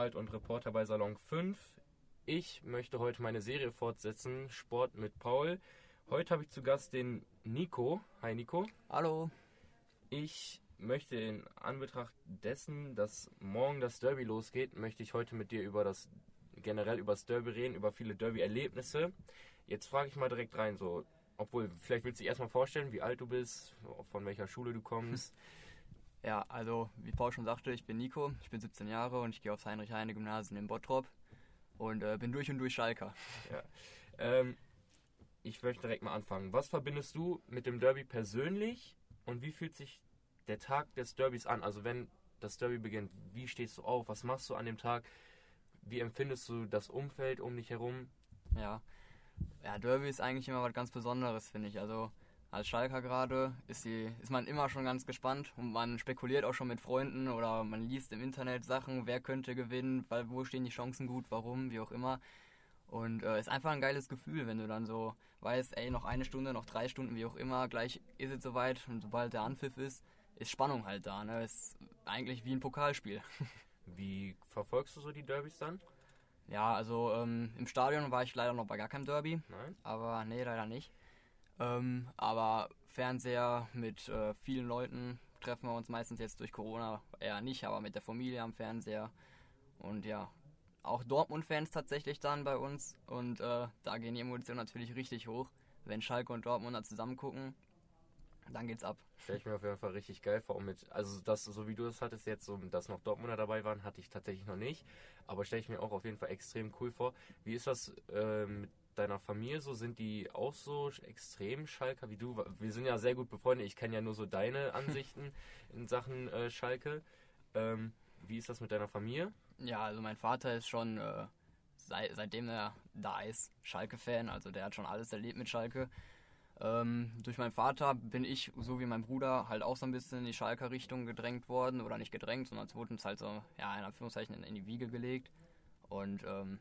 alt und Reporter bei Salon 5. Ich möchte heute meine Serie fortsetzen, Sport mit Paul. Heute habe ich zu Gast den Nico. Hi Nico. Hallo. Ich möchte in Anbetracht dessen, dass morgen das Derby losgeht, möchte ich heute mit dir über das generell über das Derby reden, über viele Derby-Erlebnisse. Jetzt frage ich mal direkt rein, so, obwohl, vielleicht willst du dich erstmal vorstellen, wie alt du bist, von welcher Schule du kommst. Ja, also wie Paul schon sagte, ich bin Nico, ich bin 17 Jahre und ich gehe aufs Heinrich-Heine-Gymnasium in Bottrop und äh, bin durch und durch Schalker. Ja. Ähm, ich möchte direkt mal anfangen. Was verbindest du mit dem Derby persönlich und wie fühlt sich der Tag des Derbys an? Also wenn das Derby beginnt, wie stehst du auf? Was machst du an dem Tag? Wie empfindest du das Umfeld um dich herum? Ja, ja Derby ist eigentlich immer was ganz Besonderes, finde ich. Also als Schalker gerade ist, die, ist man immer schon ganz gespannt und man spekuliert auch schon mit Freunden oder man liest im Internet Sachen, wer könnte gewinnen, weil wo stehen die Chancen gut, warum, wie auch immer. Und äh, ist einfach ein geiles Gefühl, wenn du dann so weißt, ey, noch eine Stunde, noch drei Stunden, wie auch immer, gleich ist es soweit und sobald der Anpfiff ist, ist Spannung halt da. Ne? Ist eigentlich wie ein Pokalspiel. Wie verfolgst du so die Derbys dann? Ja, also ähm, im Stadion war ich leider noch bei gar keinem Derby. Nein? Aber nee, leider nicht. Ähm, aber Fernseher mit äh, vielen Leuten treffen wir uns meistens jetzt durch Corona eher nicht, aber mit der Familie am Fernseher. Und ja, auch Dortmund-Fans tatsächlich dann bei uns. Und äh, da gehen die Emotionen natürlich richtig hoch. Wenn Schalke und Dortmunder zusammen gucken, dann geht's ab. Stelle ich mir auf jeden Fall richtig geil vor. Mit, also das, so wie du es hattest jetzt, so, dass noch Dortmunder dabei waren, hatte ich tatsächlich noch nicht. Aber stelle ich mir auch auf jeden Fall extrem cool vor. Wie ist das äh, mit deiner Familie so? Sind die auch so extrem Schalker wie du? Wir sind ja sehr gut befreundet. Ich kenne ja nur so deine Ansichten in Sachen äh, Schalke. Ähm, wie ist das mit deiner Familie? Ja, also mein Vater ist schon, äh, seit, seitdem er da ist, Schalke-Fan. Also der hat schon alles erlebt mit Schalke. Ähm, durch meinen Vater bin ich, so wie mein Bruder, halt auch so ein bisschen in die Schalker Richtung gedrängt worden. Oder nicht gedrängt, sondern es wurde uns halt so, ja, in Anführungszeichen in, in die Wiege gelegt. Und ähm,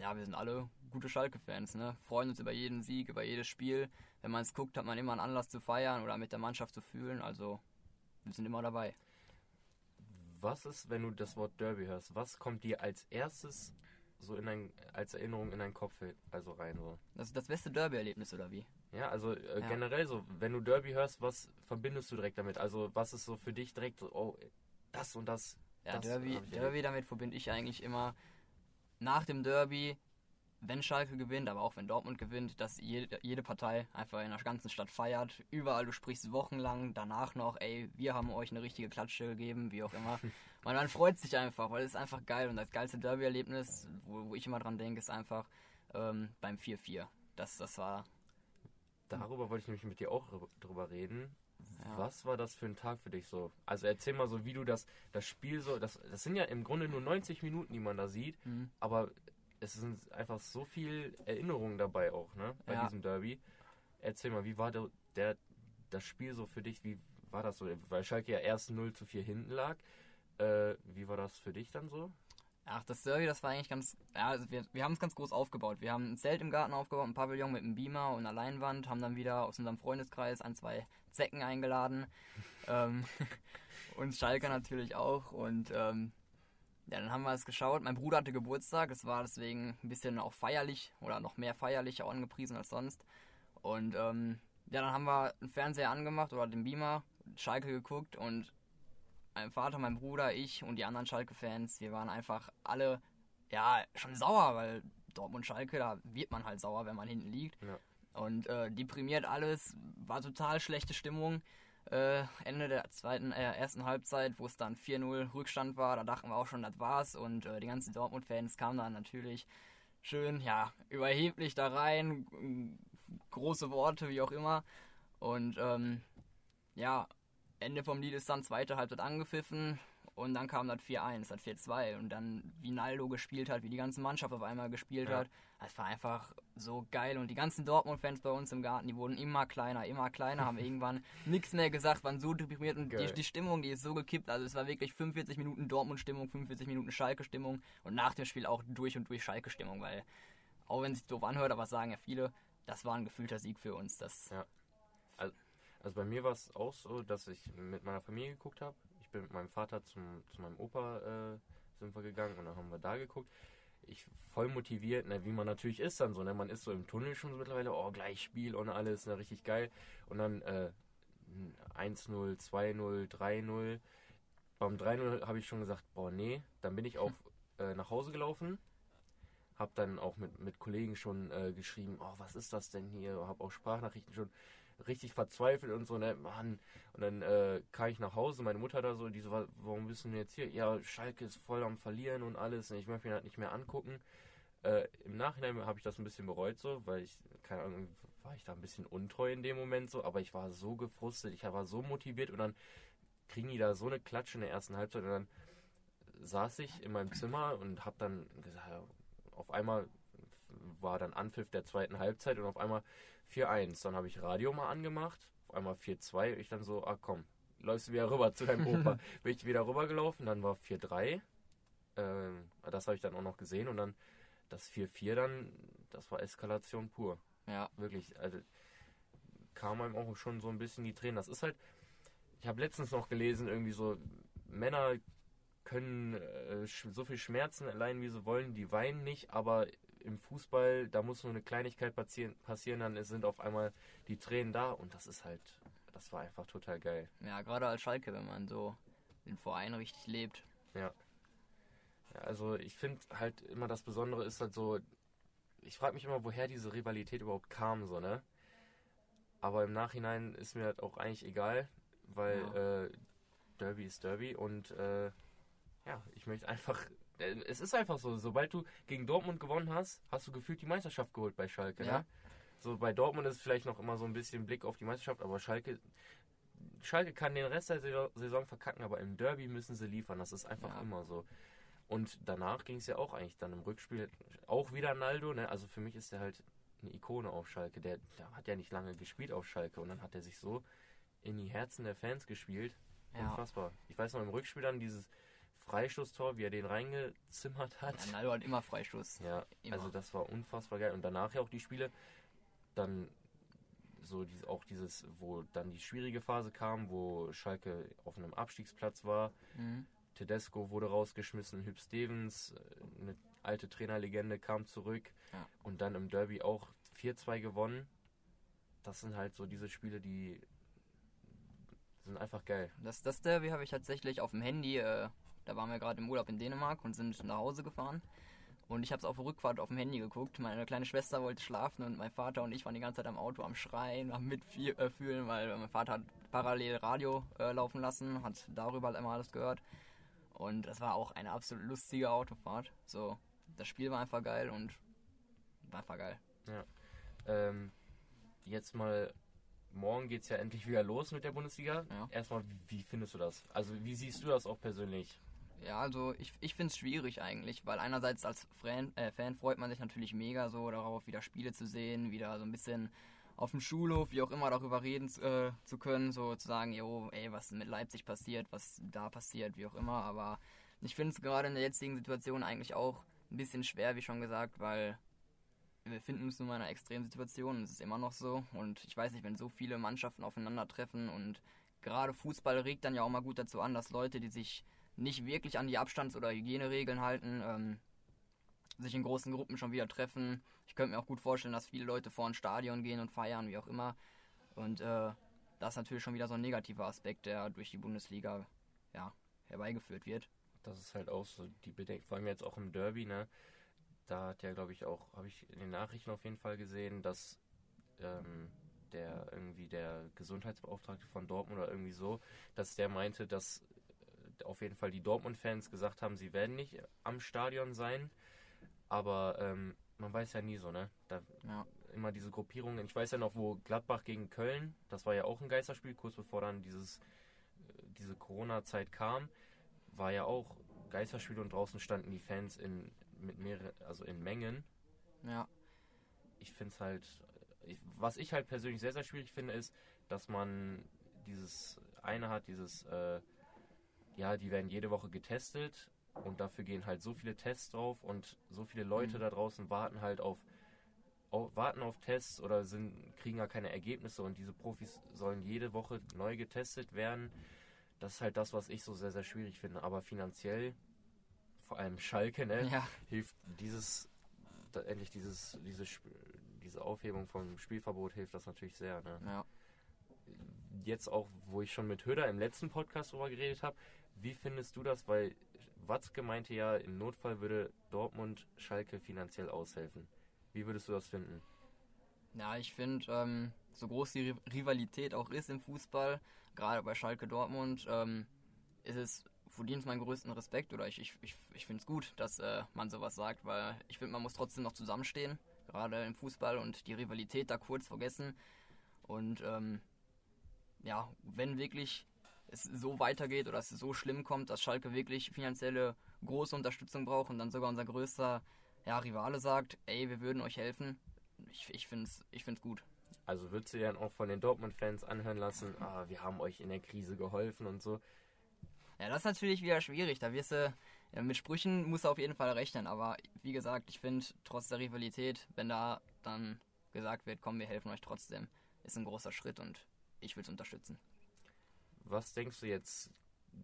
ja, wir sind alle gute Schalke-Fans, ne? Freuen uns über jeden Sieg, über jedes Spiel. Wenn man es guckt, hat man immer einen Anlass zu feiern oder mit der Mannschaft zu fühlen. Also wir sind immer dabei. Was ist, wenn du das Wort Derby hörst? Was kommt dir als erstes so in dein, als Erinnerung in deinen Kopf also rein? So? Das ist das beste Derby-Erlebnis, oder wie? Ja, also äh, Ja. generell so, wenn du Derby hörst, was verbindest du direkt damit? Also was ist so für dich direkt so, oh, das und das? Ja, das Derby, Derby damit verbinde ich eigentlich immer nach dem Derby, wenn Schalke gewinnt, aber auch wenn Dortmund gewinnt, dass jede, jede Partei einfach in der ganzen Stadt feiert. Überall, du sprichst wochenlang danach noch, ey, wir haben euch eine richtige Klatsche gegeben, wie auch immer. Man, man freut sich einfach, weil es ist einfach geil und das geilste Derby-Erlebnis, wo, wo ich immer dran denke, ist einfach ähm, beim 4-4. Das, das war Darüber wollte ich nämlich mit dir auch drü- drüber reden. Ja. Was war das für ein Tag für dich so? Also erzähl mal so, wie du das, das Spiel so, das, das sind ja im Grunde nur 90 Minuten, die man da sieht, Mhm. aber es sind einfach so viel Erinnerungen dabei auch, ne? Bei Ja. diesem Derby. Erzähl mal, wie war der, der das Spiel so für dich? Wie war das so? Weil Schalke ja erst 0 zu 4 hinten lag. Äh, wie war das für dich dann so? Ach, das Derby, das war eigentlich ganz. Ja, also wir, wir haben es ganz groß aufgebaut. Wir haben ein Zelt im Garten aufgebaut, ein Pavillon mit einem Beamer und einer Leinwand, haben dann wieder aus unserem Freundeskreis ein, zwei Zecken eingeladen. ähm, und Schalke natürlich auch. Und ähm, ja, dann haben wir es geschaut. Mein Bruder hatte Geburtstag, es war deswegen ein bisschen auch feierlich oder noch mehr feierlich auch angepriesen als sonst. Und ähm, ja, dann haben wir einen Fernseher angemacht oder den Beamer, Schalke geguckt und mein Vater, mein Bruder, ich und die anderen Schalke-Fans, wir waren einfach alle, ja, schon sauer, weil Dortmund-Schalke, da wird man halt sauer, wenn man hinten liegt. Ja. Und äh, deprimiert alles, war total schlechte Stimmung. Äh, Ende der zweiten, äh, ersten Halbzeit, wo es dann 4-0 Rückstand war, da dachten wir auch schon, das war's. Und äh, die ganzen Dortmund-Fans kamen dann natürlich schön, ja, überheblich da rein, große Worte, wie auch immer. Und ähm, ja, Ende vom Lied ist dann zweite Halbzeit angepfiffen und dann kam das 4-1, das 4-2 und dann wie Naldo gespielt hat, wie die ganze Mannschaft auf einmal gespielt Ja. hat. Es war einfach so geil und die ganzen Dortmund-Fans bei uns im Garten, die wurden immer kleiner, immer kleiner, haben irgendwann nichts mehr gesagt, waren so deprimiert und die, die Stimmung, die ist so gekippt. Also es war wirklich 45 Minuten Dortmund-Stimmung, 45 Minuten Schalke-Stimmung und nach dem Spiel auch durch und durch Schalke-Stimmung, weil auch wenn es sich doof anhört, aber das sagen ja viele, das war ein gefühlter Sieg für uns. Das, Ja. Also bei mir war es auch so, dass ich mit meiner Familie geguckt habe. Ich bin mit meinem Vater zum, zu meinem Opa, äh, sind wir gegangen und dann haben wir da geguckt. Ich voll motiviert, ne, wie man natürlich ist dann so, ne? Man ist so im Tunnel schon so mittlerweile, oh, gleich Spiel und alles, ne, richtig geil. Und dann äh, 1-0, 2-0, 3-0. Beim 3-0 habe ich schon gesagt, boah, nee. Dann bin ich auf, äh, nach Hause gelaufen. Hab dann auch mit, mit Kollegen schon äh, geschrieben, oh, was ist das denn hier? Hab auch Sprachnachrichten schon richtig verzweifelt und so, ne, Mann. Und dann äh, kam ich nach Hause, meine Mutter da so, die so, warum bist du denn jetzt hier? Ja, Schalke ist voll am Verlieren und alles. Und ich möchte mir halt nicht mehr angucken. Äh, Im Nachhinein habe ich das ein bisschen bereut so, weil ich, keine Ahnung, war ich da ein bisschen untreu in dem Moment so, aber ich war so gefrustet, ich war so motiviert und dann kriegen die da so eine Klatsche in der ersten Halbzeit und dann saß ich in meinem Zimmer und habe dann gesagt, auf einmal war dann Anpfiff der zweiten Halbzeit und auf einmal 4-1. Dann habe ich Radio mal angemacht, auf einmal 4-2. Ich dann so, ah komm, läufst du wieder rüber zu deinem Opa. Bin ich wieder rübergelaufen, dann war 4-3. Ähm, das habe ich dann auch noch gesehen und dann das 4-4 dann, das war Eskalation pur. Ja. Wirklich, also kam einem auch schon so ein bisschen die Tränen. Das ist halt, ich habe letztens noch gelesen, irgendwie so, Männer können äh, so viel Schmerzen erleiden, wie sie wollen, die weinen nicht, aber im Fußball, da muss nur eine Kleinigkeit passieren, passieren, dann sind auf einmal die Tränen da und das ist halt, das war einfach total geil. Ja, gerade als Schalke, wenn man so den Verein richtig lebt. Ja. ja also ich finde halt immer das Besondere ist halt so, ich frage mich immer, woher diese Rivalität überhaupt kam, so, ne? Aber im Nachhinein ist mir halt auch eigentlich egal, weil ja. äh, Derby ist Derby und äh, ja, ich möchte einfach es ist einfach so, sobald du gegen Dortmund gewonnen hast, hast du gefühlt die Meisterschaft geholt bei Schalke. Ne? Ja. Ne? So bei Dortmund ist vielleicht noch immer so ein bisschen Blick auf die Meisterschaft, aber Schalke, Schalke kann den Rest der Saison verkacken, aber im Derby müssen sie liefern. Das ist einfach ja. immer so. Und danach ging es ja auch eigentlich dann im Rückspiel auch wieder Naldo. Ne? Also für mich ist er halt eine Ikone auf Schalke. Der, der hat ja nicht lange gespielt auf Schalke und dann hat er sich so in die Herzen der Fans gespielt. Ja. Unfassbar. Ich weiß noch im Rückspiel dann dieses Freistoßtor, wie er den reingezimmert hat. Ja, Naldo hat immer Freistoß. Ja, immer. also das war unfassbar geil. Und danach ja auch die Spiele, dann so diese, auch dieses, wo dann die schwierige Phase kam, wo Schalke auf einem Abstiegsplatz war. Mhm. Tedesco wurde rausgeschmissen, Hüb Stevens, äh, eine alte Trainerlegende, kam zurück. Ja. Und dann im Derby auch 4-2 gewonnen. Das sind halt so diese Spiele, die sind einfach geil. Das, das Derby habe ich tatsächlich auf dem Handy äh, da waren wir gerade im Urlaub in Dänemark und sind nach Hause gefahren. Und ich habe es auf der Rückfahrt auf dem Handy geguckt. Meine kleine Schwester wollte schlafen und mein Vater und ich waren die ganze Zeit am Auto am Schreien, am Mitfühlen, weil mein Vater hat parallel Radio äh, laufen lassen, hat darüber halt immer alles gehört. Und das war auch eine absolut lustige Autofahrt. So, das Spiel war einfach geil und war einfach geil. Ja. Ähm, jetzt mal, morgen geht es ja endlich wieder los mit der Bundesliga. Ja. Erstmal, wie findest du das? Also, wie siehst du das auch persönlich? Ja, also ich, ich finde es schwierig eigentlich, weil einerseits als Fan, äh, Fan freut man sich natürlich mega so darauf, wieder Spiele zu sehen, wieder so ein bisschen auf dem Schulhof, wie auch immer, darüber reden äh, zu können, so zu sagen, jo, ey, was mit Leipzig passiert, was da passiert, wie auch immer. Aber ich finde es gerade in der jetzigen Situation eigentlich auch ein bisschen schwer, wie schon gesagt, weil wir befinden uns nun mal in einer extremen Situation es ist immer noch so. Und ich weiß nicht, wenn so viele Mannschaften aufeinandertreffen und gerade Fußball regt dann ja auch mal gut dazu an, dass Leute, die sich nicht wirklich an die Abstands- oder Hygieneregeln halten, ähm, sich in großen Gruppen schon wieder treffen. Ich könnte mir auch gut vorstellen, dass viele Leute vor ein Stadion gehen und feiern, wie auch immer. Und äh, das ist natürlich schon wieder so ein negativer Aspekt, der durch die Bundesliga ja, herbeigeführt wird. Das ist halt auch so die Bedenken, vor allem jetzt auch im Derby, ne? Da hat ja, glaube ich, auch, habe ich in den Nachrichten auf jeden Fall gesehen, dass ähm, der irgendwie der Gesundheitsbeauftragte von Dortmund oder irgendwie so, dass der meinte, dass auf jeden Fall die Dortmund-Fans gesagt haben, sie werden nicht am Stadion sein. Aber ähm, man weiß ja nie so, ne? Da ja. immer diese Gruppierungen. Ich weiß ja noch, wo Gladbach gegen Köln, das war ja auch ein Geisterspiel, kurz bevor dann dieses, äh, diese Corona-Zeit kam, war ja auch Geisterspiel und draußen standen die Fans in mit mehrere, also in Mengen. Ja. Ich finde es halt, ich, was ich halt persönlich sehr, sehr schwierig finde, ist, dass man dieses eine hat, dieses äh, ja, die werden jede Woche getestet und dafür gehen halt so viele Tests drauf und so viele Leute mhm. da draußen warten halt auf, auf, warten auf Tests oder sind kriegen gar keine Ergebnisse und diese Profis sollen jede Woche neu getestet werden. Das ist halt das, was ich so sehr sehr schwierig finde. Aber finanziell vor allem Schalke, ne? Ja. Hilft dieses, endlich dieses, diese, diese Aufhebung vom Spielverbot hilft das natürlich sehr, ne? Ja. Jetzt auch, wo ich schon mit Höder im letzten Podcast drüber geredet habe, wie findest du das? Weil Watzke meinte ja, im Notfall würde Dortmund Schalke finanziell aushelfen. Wie würdest du das finden? Ja, ich finde, ähm, so groß die Rivalität auch ist im Fußball, gerade bei Schalke Dortmund, ähm, ist es verdient meinen größten Respekt oder ich, ich, ich, ich finde es gut, dass äh, man sowas sagt, weil ich finde, man muss trotzdem noch zusammenstehen, gerade im Fußball und die Rivalität da kurz vergessen. Und ähm, ja, wenn wirklich es so weitergeht oder es so schlimm kommt, dass Schalke wirklich finanzielle große Unterstützung braucht und dann sogar unser größter ja, Rivale sagt, ey, wir würden euch helfen, ich, ich finde es ich find's gut. Also würdest du dir dann auch von den Dortmund-Fans anhören lassen, ah, wir haben euch in der Krise geholfen und so? Ja, das ist natürlich wieder schwierig. Da wirst du, ja, mit Sprüchen musst du auf jeden Fall rechnen. Aber wie gesagt, ich finde, trotz der Rivalität, wenn da dann gesagt wird, komm, wir helfen euch trotzdem, ist ein großer Schritt und ich will es unterstützen. Was denkst du jetzt?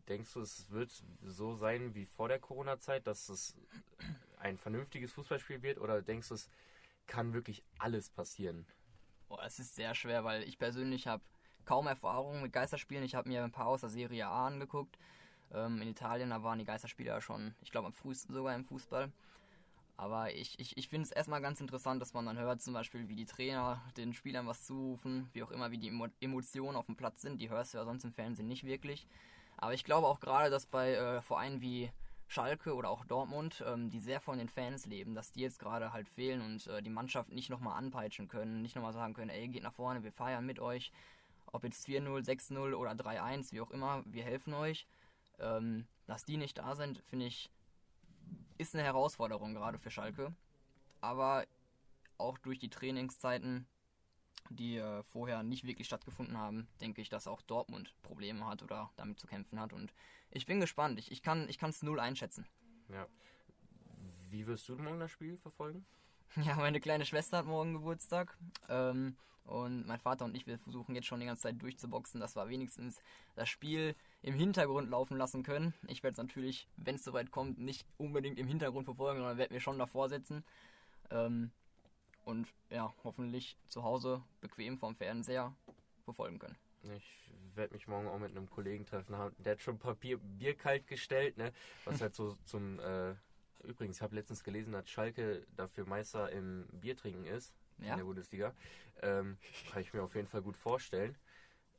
Denkst du, es wird so sein wie vor der Corona-Zeit, dass es ein vernünftiges Fußballspiel wird? Oder denkst du, es kann wirklich alles passieren? Boah, es ist sehr schwer, weil ich persönlich habe kaum Erfahrung mit Geisterspielen. Ich habe mir ein paar aus der Serie A angeguckt. Ähm, in Italien, da waren die Geisterspiele ja schon, ich glaube, am frühesten sogar im Fußball. Aber ich, ich, ich finde es erstmal ganz interessant, dass man dann hört, zum Beispiel, wie die Trainer den Spielern was zurufen, wie auch immer, wie die Emotionen auf dem Platz sind. Die hörst du ja sonst im Fernsehen nicht wirklich. Aber ich glaube auch gerade, dass bei äh, Vereinen wie Schalke oder auch Dortmund, ähm, die sehr von den Fans leben, dass die jetzt gerade halt fehlen und äh, die Mannschaft nicht nochmal anpeitschen können, nicht nochmal sagen können, ey, geht nach vorne, wir feiern mit euch. Ob jetzt 4-0, 6-0 oder 3-1, wie auch immer, wir helfen euch. Ähm, dass die nicht da sind, finde ich, ist eine Herausforderung gerade für Schalke. Aber auch durch die Trainingszeiten, die äh, vorher nicht wirklich stattgefunden haben, denke ich, dass auch Dortmund Probleme hat oder damit zu kämpfen hat. Und ich bin gespannt. Ich, ich kann es null einschätzen. Ja. Wie wirst du morgen das Spiel verfolgen? Ja, meine kleine Schwester hat morgen Geburtstag. Ähm, und mein Vater und ich, wir versuchen jetzt schon die ganze Zeit durchzuboxen, dass wir wenigstens das Spiel im Hintergrund laufen lassen können. Ich werde es natürlich, wenn es soweit kommt, nicht unbedingt im Hintergrund verfolgen, sondern werde mir schon davor setzen. Ähm, und ja, hoffentlich zu Hause bequem vom Fernseher verfolgen können. Ich werde mich morgen auch mit einem Kollegen treffen. Der hat schon Papier, Bier kalt gestellt, ne? Was halt so zum. Äh, übrigens, ich habe letztens gelesen, dass Schalke dafür Meister im Biertrinken ist. Ja. In der Bundesliga. Ähm, kann ich mir auf jeden Fall gut vorstellen.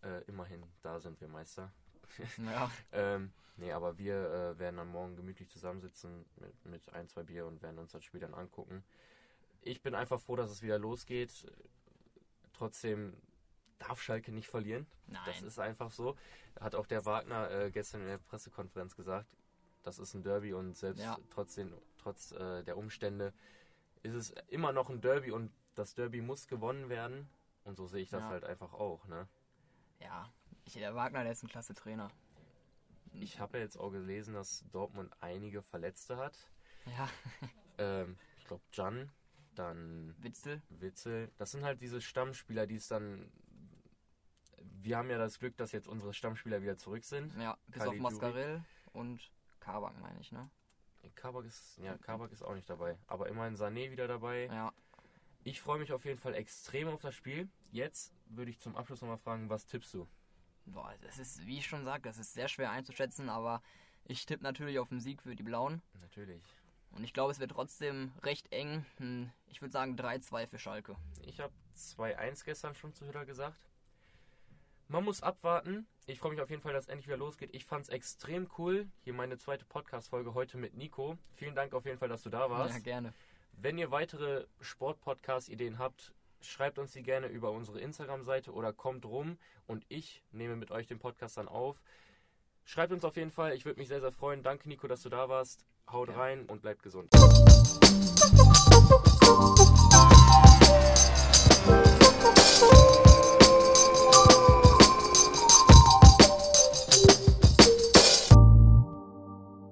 Äh, immerhin, da sind wir Meister. Ja. ähm, nee, aber wir äh, werden dann morgen gemütlich zusammensitzen mit, mit ein, zwei Bier und werden uns das Spiel dann angucken. Ich bin einfach froh, dass es wieder losgeht. Trotzdem darf Schalke nicht verlieren. Nein. Das ist einfach so. Hat auch der Wagner äh, gestern in der Pressekonferenz gesagt. Das ist ein Derby und selbst ja. trotzdem, trotz äh, der Umstände ist es immer noch ein Derby und das Derby muss gewonnen werden. Und so sehe ich das ja. halt einfach auch. Ne? Ja, ich, der Wagner, der ist ein klasse Trainer. Ich habe ja jetzt auch gelesen, dass Dortmund einige Verletzte hat. Ja. ähm, ich glaube, Jan, dann Witzel. Witzel. Das sind halt diese Stammspieler, die es dann. Wir haben ja das Glück, dass jetzt unsere Stammspieler wieder zurück sind. Ja, bis Kali auf Mascarell und Kabak, meine ich, ne? Kabak ist, ja, Kabak ist auch nicht dabei. Aber immerhin Sané wieder dabei. Ja. Ich freue mich auf jeden Fall extrem auf das Spiel. Jetzt würde ich zum Abschluss nochmal fragen, was tippst du? Boah, das ist, wie ich schon sagte, das ist sehr schwer einzuschätzen, aber ich tippe natürlich auf den Sieg für die Blauen. Natürlich. Und ich glaube, es wird trotzdem recht eng. Hm, ich würde sagen 3-2 für Schalke. Ich habe 2-1 gestern schon zu Hütter gesagt. Man muss abwarten. Ich freue mich auf jeden Fall, dass es endlich wieder losgeht. Ich fand es extrem cool. Hier meine zweite Podcast-Folge heute mit Nico. Vielen Dank auf jeden Fall, dass du da warst. Ja, gerne. Wenn ihr weitere Sport-Podcast-Ideen habt, schreibt uns die gerne über unsere Instagram-Seite oder kommt rum und ich nehme mit euch den Podcast dann auf. Schreibt uns auf jeden Fall, ich würde mich sehr, sehr freuen. Danke, Nico, dass du da warst. Haut ja. rein und bleibt gesund.